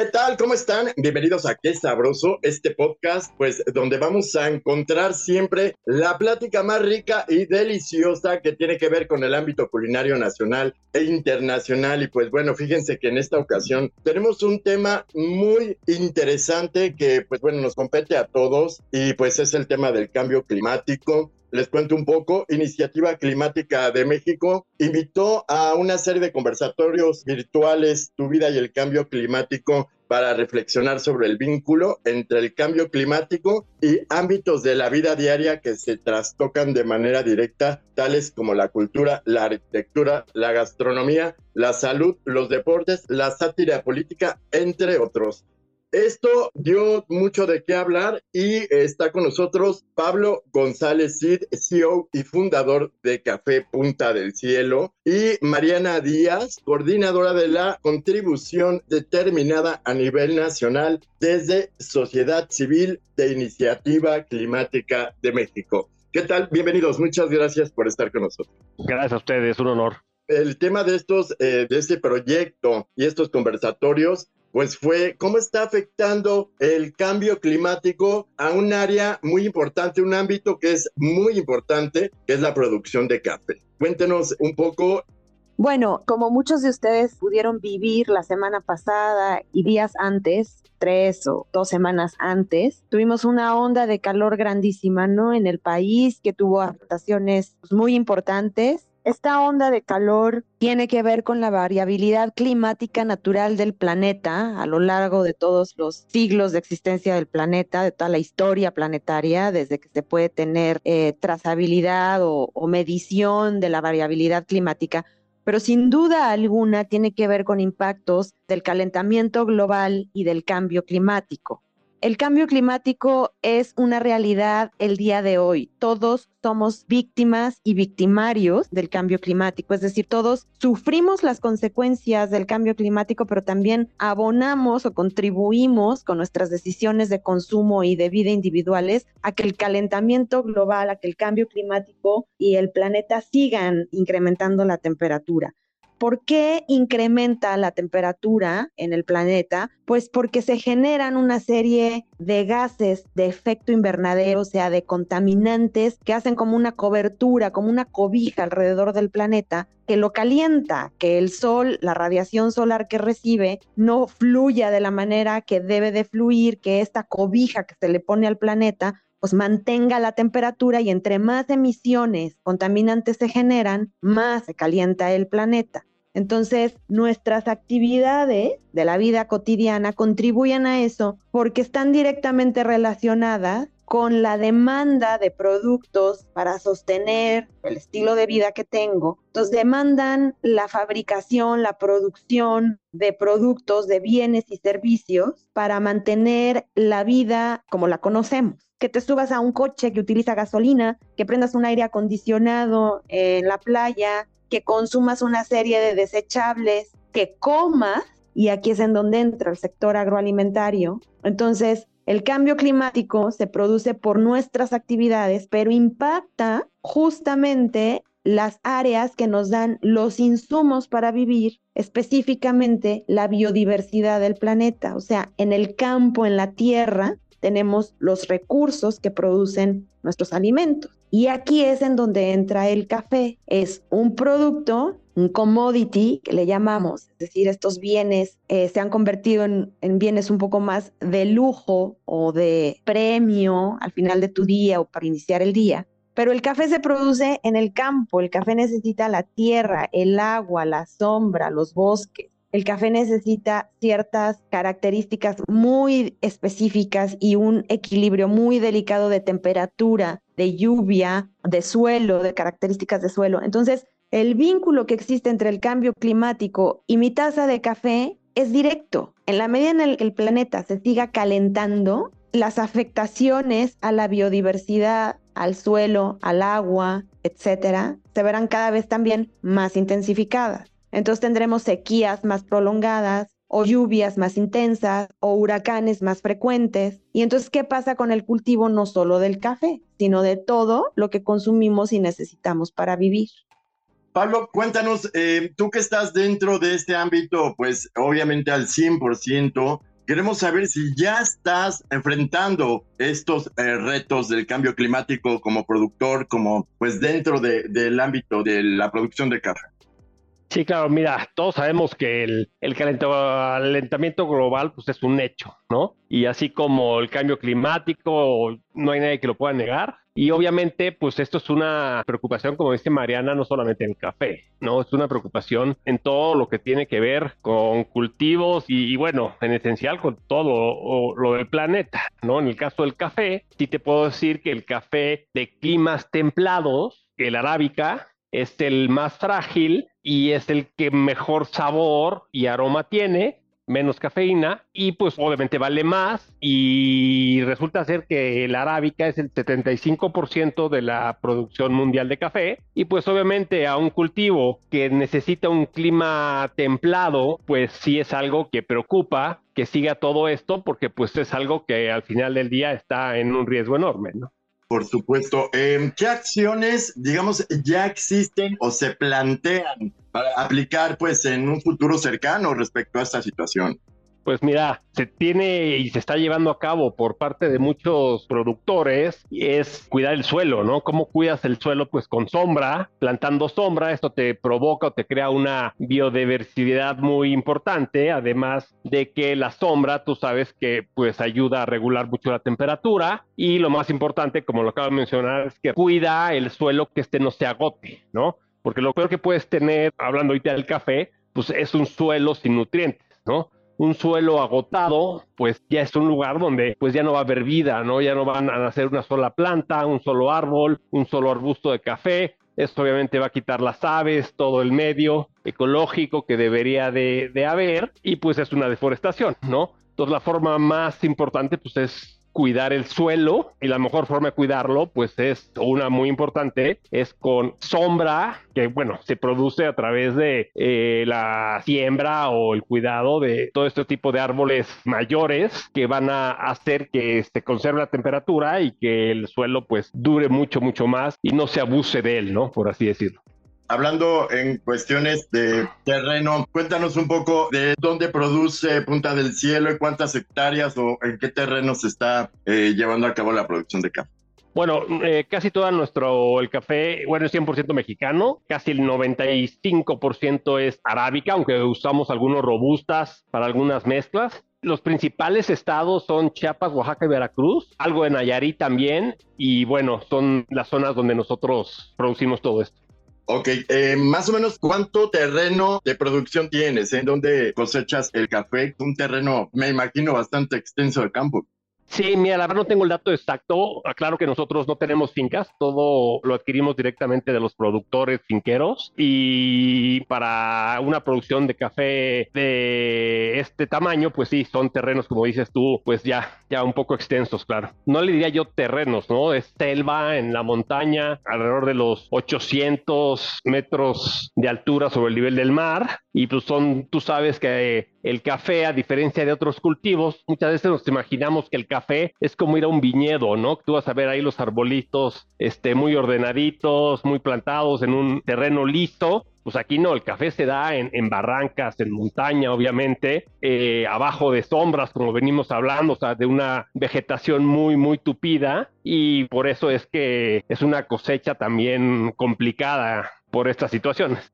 ¿Qué tal? ¿Cómo están? Bienvenidos a Qué Sabroso, este podcast, pues donde vamos a encontrar siempre la plática más rica y deliciosa que tiene que ver con el ámbito culinario nacional e internacional. Y pues bueno, fíjense que en esta ocasión tenemos un tema muy interesante que pues bueno nos compete a todos y pues es el tema del cambio climático. Les cuento un poco. Iniciativa Climática de México invitó a una serie de conversatorios virtuales, Tu vida y el cambio climático, para reflexionar sobre el vínculo entre el cambio climático y ámbitos de la vida diaria que se trastocan de manera directa, tales como la cultura, la arquitectura, la gastronomía, la salud, los deportes, la sátira política, entre otros. Esto dio mucho de qué hablar y está con nosotros Pablo González Cid, CEO y fundador de Café Punta del Cielo, y Mariana Díaz, coordinadora de la contribución determinada a nivel nacional desde Sociedad Civil de Iniciativa Climática de México. ¿Qué tal? Bienvenidos, muchas gracias por estar con nosotros. Gracias a ustedes, un honor. El tema de estos, eh, de este proyecto y estos conversatorios pues fue cómo está afectando el cambio climático a un área muy importante, un ámbito que es muy importante, que es la producción de café. Cuéntenos un poco. Bueno, como muchos de ustedes pudieron vivir la semana pasada y días antes, tres o dos semanas antes, tuvimos una onda de calor grandísima, ¿no? En el país que tuvo afectaciones muy importantes esta onda de calor tiene que ver con la variabilidad climática natural del planeta a lo largo de todos los siglos de existencia del planeta, de toda la historia planetaria, desde que se puede tener eh, trazabilidad o, o medición de la variabilidad climática pero sin duda alguna tiene que ver con impactos del calentamiento global y del cambio climático. El cambio climático es una realidad el día de hoy. Todos somos víctimas y victimarios del cambio climático, es decir, todos sufrimos las consecuencias del cambio climático, pero también abonamos o contribuimos con nuestras decisiones de consumo y de vida individuales a que el calentamiento global, a que el cambio climático y el planeta sigan incrementando la temperatura. ¿Por qué incrementa la temperatura en el planeta? Pues porque se generan una serie de gases de efecto invernadero, o sea, de contaminantes que hacen como una cobertura, como una cobija alrededor del planeta que lo calienta, que el sol, la radiación solar que recibe, no fluya de la manera que debe de fluir, que esta cobija que se le pone al planeta pues mantenga la temperatura y entre más emisiones contaminantes se generan, más se calienta el planeta. Entonces, nuestras actividades de la vida cotidiana contribuyen a eso porque están directamente relacionadas con la demanda de productos para sostener el estilo de vida que tengo. Entonces demandan la fabricación, la producción de productos, de bienes y servicios para mantener la vida como la conocemos. Que te subas a un coche que utiliza gasolina, que prendas un aire acondicionado en la playa, que consumas una serie de desechables, que comas, y aquí es en donde entra el sector agroalimentario. Entonces, el cambio climático se produce por nuestras actividades, pero impacta justamente las áreas que nos dan los insumos para vivir, específicamente la biodiversidad del planeta. O sea, en el campo, en la tierra, tenemos los recursos que producen nuestros alimentos. Y aquí es en donde entra el café. Es un producto, un commodity que le llamamos, es decir, estos bienes eh, se han convertido en, en bienes un poco más de lujo o de premio al final de tu día o para iniciar el día. Pero el café se produce en el campo, el café necesita la tierra, el agua, la sombra, los bosques. El café necesita ciertas características muy específicas y un equilibrio muy delicado de temperatura, de lluvia, de suelo, de características de suelo. Entonces, el vínculo que existe entre el cambio climático y mi taza de café es directo. En la medida en la que el planeta se siga calentando, las afectaciones a la biodiversidad, al suelo, al agua, etcétera, se verán cada vez también más intensificadas. Entonces tendremos sequías más prolongadas o lluvias más intensas o huracanes más frecuentes. Y entonces, ¿qué pasa con el cultivo no solo del café, sino de todo lo que consumimos y necesitamos para vivir? Pablo, cuéntanos, eh, tú que estás dentro de este ámbito, pues obviamente al 100%, queremos saber si ya estás enfrentando estos eh, retos del cambio climático como productor, como pues dentro del ámbito de la producción de café. Sí, claro, mira, todos sabemos que el, calentamiento global pues es un hecho, ¿no? Y así como el cambio climático, no hay nadie que lo pueda negar. Y obviamente, pues esto es una preocupación, como dice Mariana, no solamente en el café, ¿no? Es una preocupación en todo lo que tiene que ver con cultivos y, bueno, en esencial con todo lo del planeta, ¿no? En el caso del café, sí te puedo decir que el café de climas templados, el arábica, es el más frágil y es el que mejor sabor y aroma tiene, menos cafeína y pues obviamente vale más y resulta ser que la arábica es el 75% de la producción mundial de café y pues obviamente a un cultivo que necesita un clima templado pues sí es algo que preocupa que siga todo esto porque pues es algo que al final del día está en un riesgo enorme, ¿no? Por supuesto. Em, ¿Qué acciones, digamos, ya existen o se plantean para aplicar, pues, en un futuro cercano respecto a esta situación? Pues mira, se tiene y se está llevando a cabo por parte de muchos productores es cuidar el suelo, ¿no? ¿Cómo cuidas el suelo? Pues con sombra, plantando sombra, esto te provoca o te crea una biodiversidad muy importante, además de que la sombra, tú sabes que pues ayuda a regular mucho la temperatura y lo más importante, como lo acabo de mencionar, es que cuida el suelo que este no se agote, ¿no? Porque lo peor que puedes tener, hablando ahorita del café, pues es un suelo sin nutrientes, ¿no? Un suelo agotado, pues ya es un lugar donde pues ya no va a haber vida, ¿no? Ya no van a nacer una sola planta, un solo árbol, un solo arbusto de café. Esto obviamente va a quitar las aves, todo el medio ecológico que debería de, de haber y pues es una deforestación, ¿no? Entonces la forma más importante pues es cuidar el suelo y la mejor forma de cuidarlo pues es una muy importante es con sombra que bueno se produce a través de eh, la siembra o el cuidado de todo este tipo de árboles mayores que van a hacer que se conserve la temperatura y que el suelo pues dure mucho mucho más y no se abuse de él no por así decirlo Hablando en cuestiones de terreno, cuéntanos un poco de dónde produce Punta del Cielo y cuántas hectáreas o en qué terreno se está eh, llevando a cabo la producción de café. Bueno, eh, casi todo nuestro, el café, bueno, es 100% mexicano, casi el 95% es arábica, aunque usamos algunos robustas para algunas mezclas. Los principales estados son Chiapas, Oaxaca y Veracruz, algo de Nayarit también, y bueno, son las zonas donde nosotros producimos todo esto. Ok, eh, más o menos cuánto terreno de producción tienes, en donde cosechas el café, un terreno, me imagino, bastante extenso de campo. Sí, mira, la verdad no tengo el dato exacto. Aclaro que nosotros no tenemos fincas, todo lo adquirimos directamente de los productores finqueros y para una producción de café de este tamaño, pues sí, son terrenos, como dices tú, pues ya, ya un poco extensos, claro. No le diría yo terrenos, ¿no? Es selva en la montaña, alrededor de los 800 metros de altura sobre el nivel del mar y pues son, tú sabes que el café, a diferencia de otros cultivos, muchas veces nos imaginamos que el café es como ir a un viñedo, ¿no? Tú vas a ver ahí los arbolitos este, muy ordenaditos, muy plantados en un terreno listo. Pues aquí no, el café se da en, barrancas, en montaña, obviamente, eh, abajo de sombras, como venimos hablando, o sea, de una vegetación muy, muy tupida, y por eso es que es una cosecha también complicada por estas situaciones.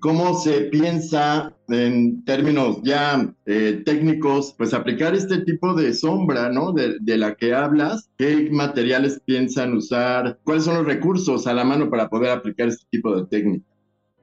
¿Cómo se piensa en términos ya eh, técnicos, pues aplicar este tipo de sombra, ¿no? De, de, la que hablas, ¿qué materiales piensan usar? ¿Cuáles son los recursos a la mano para poder aplicar este tipo de técnica?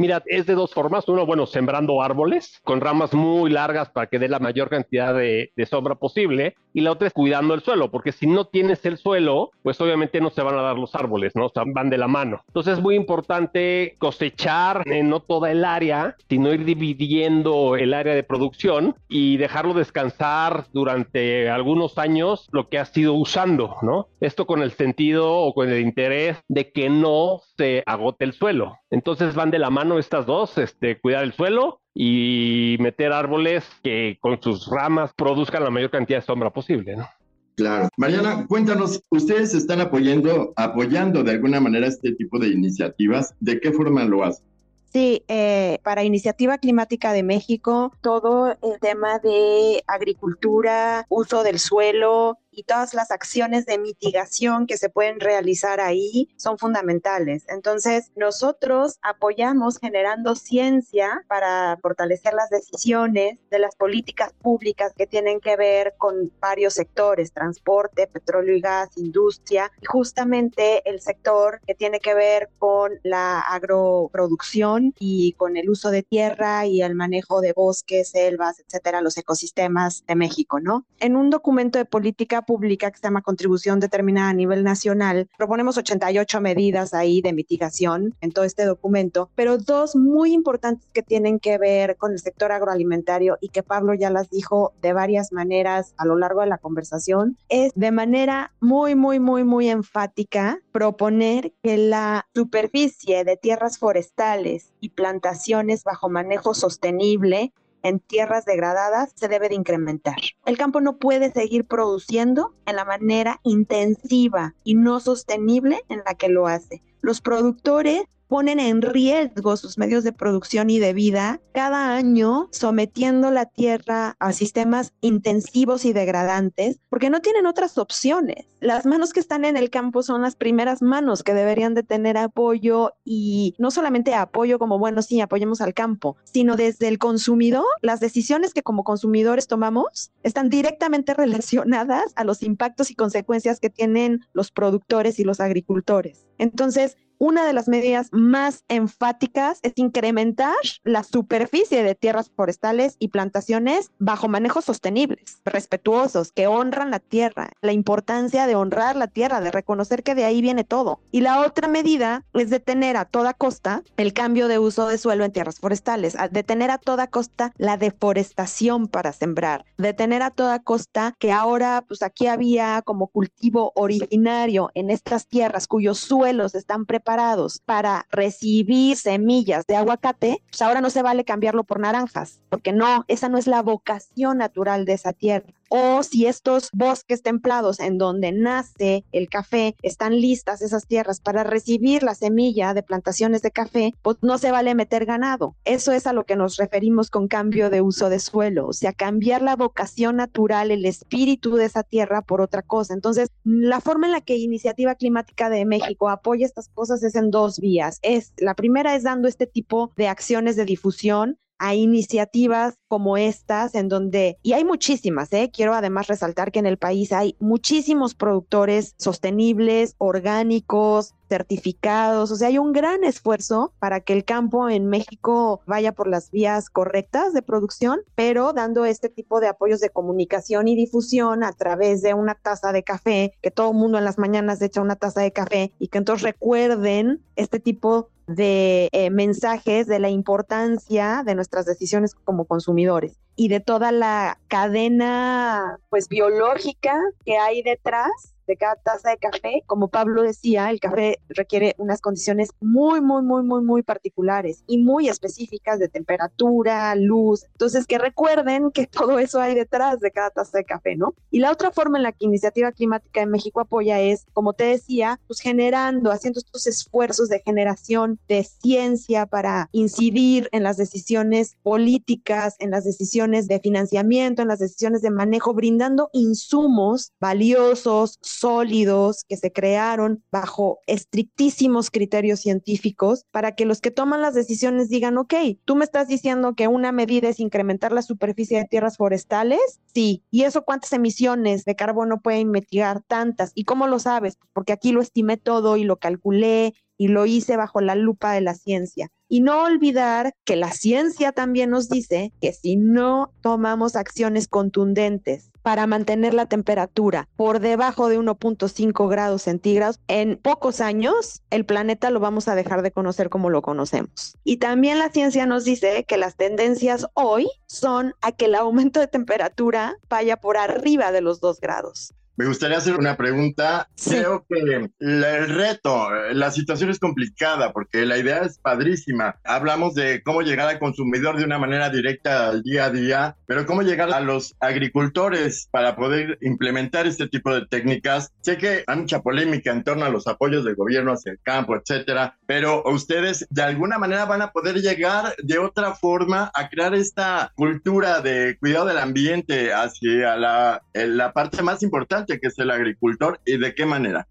Mira, es de dos formas. Uno, bueno, sembrando árboles con ramas muy largas para que dé la mayor cantidad de, de, sombra posible. Y la otra es cuidando el suelo, porque si no tienes el suelo, pues obviamente no se van a dar los árboles, ¿no? O sea, van de la mano. Entonces es muy importante cosechar en no toda el área, sino ir dividiendo el área de producción y dejarlo descansar durante algunos años lo que has ido usando, ¿no? Esto con el sentido o con el interés de que no se agote el suelo. Entonces van de la mano estas dos, este, cuidar el suelo y meter árboles que con sus ramas produzcan la mayor cantidad de sombra posible, ¿no? Claro. Mariana, cuéntanos, ¿ustedes están apoyando, apoyando de alguna manera este tipo de iniciativas? ¿De qué forma lo hacen? Sí, eh, para Iniciativa Climática de México, todo el tema de agricultura, uso del suelo, y todas las acciones de mitigación que se pueden realizar ahí son fundamentales. Entonces, nosotros apoyamos generando ciencia para fortalecer las decisiones de las políticas públicas que tienen que ver con varios sectores, transporte, petróleo y gas, industria, y justamente el sector que tiene que ver con la agroproducción y con el uso de tierra y el manejo de bosques, selvas, etcétera, los ecosistemas de México, ¿no? En un documento de política pública que se llama Contribución Determinada a nivel nacional. Proponemos 88 medidas ahí de mitigación en todo este documento, pero dos muy importantes que tienen que ver con el sector agroalimentario y que Pablo ya las dijo de varias maneras a lo largo de la conversación, es de manera muy, muy, muy, muy enfática proponer que la superficie de tierras forestales y plantaciones bajo manejo sostenible en tierras degradadas se debe de incrementar. El campo no puede seguir produciendo en la manera intensiva y no sostenible en la que lo hace. Los productores ponen en riesgo sus medios de producción y de vida cada año sometiendo la tierra a sistemas intensivos y degradantes porque no tienen otras opciones. Las manos que están en el campo son las primeras manos que deberían de tener apoyo y no solamente apoyo como, bueno, sí, apoyemos al campo, sino desde el consumidor, las decisiones que como consumidores tomamos están directamente relacionadas a los impactos y consecuencias que tienen los productores y los agricultores. Entonces, una de las medidas más enfáticas es incrementar la superficie de tierras forestales y plantaciones bajo manejos sostenibles, respetuosos, que honran la tierra, la importancia de honrar la tierra, de reconocer que de ahí viene todo. Y la otra medida es detener a toda costa el cambio de uso de suelo en tierras forestales, detener a toda costa la deforestación para sembrar, detener a toda costa que ahora pues aquí había como cultivo originario en estas tierras cuyos suelos están preparados para recibir semillas de aguacate, pues ahora no se vale cambiarlo por naranjas, porque no, esa no es la vocación natural de esa tierra o si estos bosques templados en donde nace el café están listas esas tierras para recibir la semilla de plantaciones de café, pues no se vale meter ganado. Eso es a lo que nos referimos con cambio de uso de suelo, o sea, cambiar la vocación natural, el espíritu de esa tierra por otra cosa. Entonces, la forma en la que Iniciativa Climática de México apoya estas cosas es en dos vías. Es la primera es dando este tipo de acciones de difusión a iniciativas como estas, en donde, y hay muchísimas, ¿eh? quiero además resaltar que en el país hay muchísimos productores sostenibles, orgánicos, certificados, o sea, hay un gran esfuerzo para que el campo en México vaya por las vías correctas de producción, pero dando este tipo de apoyos de comunicación y difusión a través de una taza de café, que todo el mundo en las mañanas echa una taza de café y que entonces recuerden este tipo de eh, mensajes de la importancia de nuestras decisiones como consumidores y de toda la cadena pues biológica que hay detrás de cada taza de café. Como Pablo decía, el café requiere unas condiciones muy, muy, muy, muy, muy particulares y muy específicas de temperatura, luz. Entonces, que recuerden que todo eso hay detrás de cada taza de café, ¿no? Y la otra forma en la que Iniciativa Climática de México apoya es, como te decía, pues generando, haciendo estos esfuerzos de generación de ciencia para incidir en las decisiones políticas, en las decisiones de financiamiento, en las decisiones de manejo, brindando insumos valiosos, sólidos que se crearon bajo estrictísimos criterios científicos para que los que toman las decisiones digan, ok, tú me estás diciendo que una medida es incrementar la superficie de tierras forestales, sí, ¿y eso cuántas emisiones de carbono pueden mitigar? Tantas. ¿Y cómo lo sabes? Porque aquí lo estimé todo y lo calculé y lo hice bajo la lupa de la ciencia. Y no olvidar que la ciencia también nos dice que si no tomamos acciones contundentes para mantener la temperatura por debajo de 1.5 grados centígrados, en pocos años el planeta lo vamos a dejar de conocer como lo conocemos. Y también la ciencia nos dice que las tendencias hoy son a que el aumento de temperatura vaya por arriba de los 2 grados. Me gustaría hacer una pregunta. Creo que el reto, la situación es complicada porque la idea es padrísima. Hablamos de cómo llegar al consumidor de una manera directa al día a día, pero cómo llegar a los agricultores para poder implementar este tipo de técnicas. Sé que hay mucha polémica en torno a los apoyos del gobierno hacia el campo, etcétera, pero ustedes de alguna manera van a poder llegar de otra forma a crear esta cultura de cuidado del ambiente hacia la, la parte más importante que es el agricultor y de qué manera?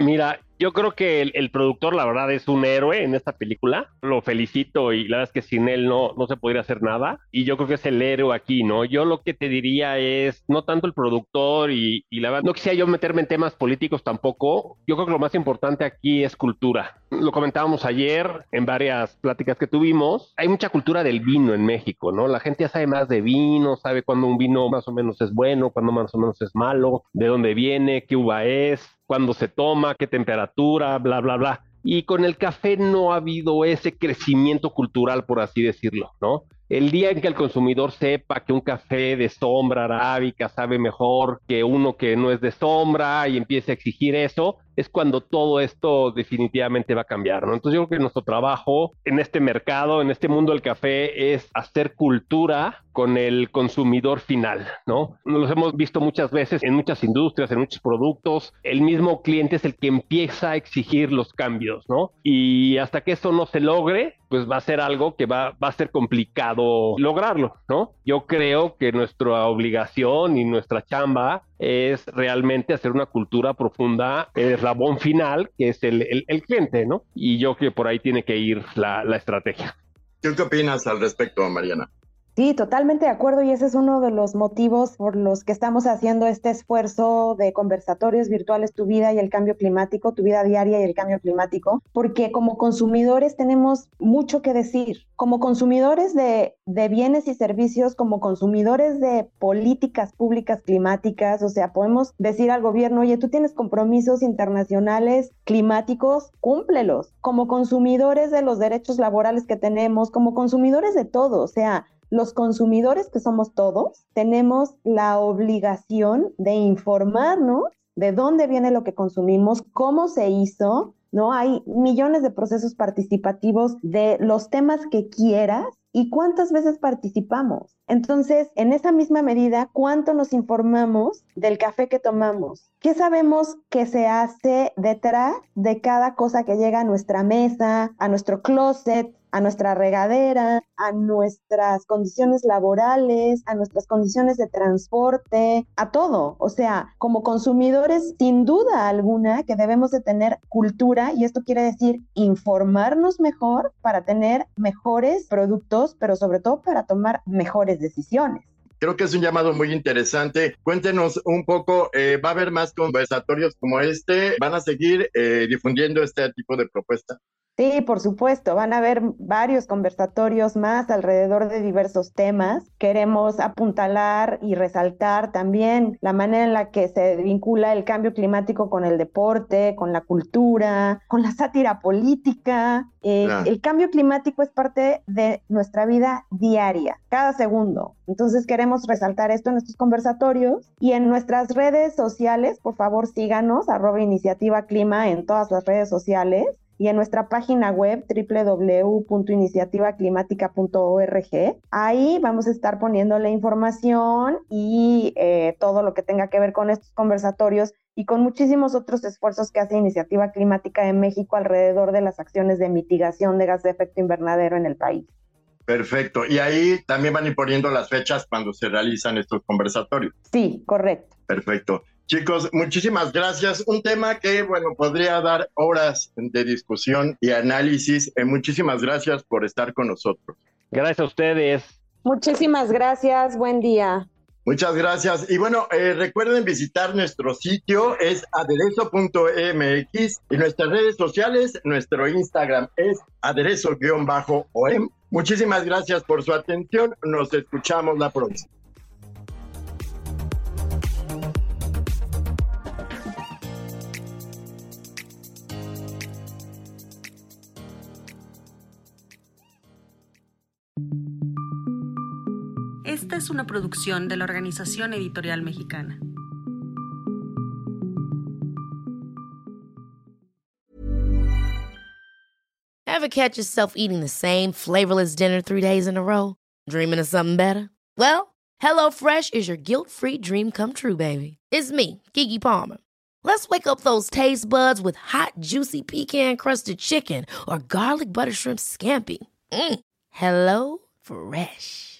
Mira, yo creo que el, productor, la verdad, es un héroe en esta película. Lo felicito y la verdad es que sin él no, no se podría hacer nada. Y yo creo que es el héroe aquí, ¿no? Yo lo que te diría es, no tanto el productor y, y la verdad, no quisiera yo meterme en temas políticos tampoco. Yo creo que lo más importante aquí es cultura. Lo comentábamos ayer en varias pláticas que tuvimos. Hay mucha cultura del vino en México, ¿no? La gente ya sabe más de vino, sabe cuándo un vino más o menos es bueno, cuándo más o menos es malo, de dónde viene, qué uva es, cuándo se toma, qué temperatura bla, bla, bla. Y con el café no ha habido ese crecimiento cultural, por así decirlo, ¿no? El día en que el consumidor sepa que un café de sombra arábica sabe mejor que uno que no es de sombra y empiece a exigir eso, es cuando todo esto definitivamente va a cambiar, ¿no? Entonces yo creo que nuestro trabajo en este mercado, en este mundo del café, es hacer cultura con el consumidor final, ¿no? Nos hemos visto muchas veces en muchas industrias, en muchos productos, el mismo cliente es el que empieza a exigir los cambios, ¿no? Y hasta que eso no se logre, pues va a ser algo que va, va a ser complicado lograrlo, ¿no? Yo creo que nuestra obligación y nuestra chamba es realmente hacer una cultura profunda, el eslabón final, que es el, el, cliente, ¿no? Y yo creo que por ahí tiene que ir la, la estrategia. ¿Tú qué opinas al respecto, Mariana? Sí, totalmente de acuerdo y ese es uno de los motivos por los que estamos haciendo este esfuerzo de conversatorios virtuales Tu vida y el cambio climático, Tu vida diaria y el cambio climático, porque como consumidores tenemos mucho que decir. Como consumidores de, bienes y servicios, como consumidores de políticas públicas climáticas, o sea, podemos decir al gobierno, oye, tú tienes compromisos internacionales climáticos, cúmplelos. Como consumidores de los derechos laborales que tenemos, como consumidores de todo, o sea, los consumidores que somos todos tenemos la obligación de informarnos de dónde viene lo que consumimos, cómo se hizo, ¿no? Hay millones de procesos participativos de los temas que quieras y cuántas veces participamos. Entonces, en esa misma medida, ¿cuánto nos informamos del café que tomamos? ¿Qué sabemos que se hace detrás de cada cosa que llega a nuestra mesa, a nuestro closet, a nuestra regadera, a nuestras condiciones laborales, a nuestras condiciones de transporte, a todo. O sea, como consumidores, sin duda alguna que debemos de tener cultura y esto quiere decir informarnos mejor para tener mejores productos, pero sobre todo para tomar mejores decisiones. Creo que es un llamado muy interesante. Cuéntenos un poco, eh, ¿va a haber más conversatorios como este? ¿Van a seguir eh, difundiendo este tipo de propuesta? Sí, por supuesto, van a haber varios conversatorios más alrededor de diversos temas. Queremos apuntalar y resaltar también la manera en la que se vincula el cambio climático con el deporte, con la cultura, con la sátira política. Eh, el cambio climático es parte de nuestra vida diaria, cada segundo. Entonces queremos resaltar esto en estos conversatorios y en nuestras redes sociales, por favor síganos, arroba iniciativa clima en todas las redes sociales y en nuestra página web www.iniciativaclimática.org. Ahí vamos a estar poniendo la información y eh, todo lo que tenga que ver con estos conversatorios y con muchísimos otros esfuerzos que hace Iniciativa Climática de México alrededor de las acciones de mitigación de gas de efecto invernadero en el país. Perfecto. Y ahí también van imponiendo las fechas cuando se realizan estos conversatorios. Sí, correcto. Perfecto. Chicos, muchísimas gracias. Un tema que, bueno, podría dar horas de discusión y análisis. Eh, muchísimas gracias por estar con nosotros. Gracias a ustedes. Muchísimas gracias. Buen día. Muchas gracias. Y bueno, eh, recuerden visitar nuestro sitio, es aderezo.mx y nuestras redes sociales, nuestro Instagram es aderezo-om. Muchísimas gracias por su atención. Nos escuchamos la próxima. Es una producción de la Organización Editorial Mexicana. Ever catch yourself eating the same flavorless dinner three days in a row? Dreaming of something better? Well, HelloFresh is your guilt-free dream come true, baby. It's me, Kiki Palmer. Let's wake up those taste buds with hot, juicy pecan-crusted chicken or garlic butter shrimp scampi. Mm. Hello Fresh.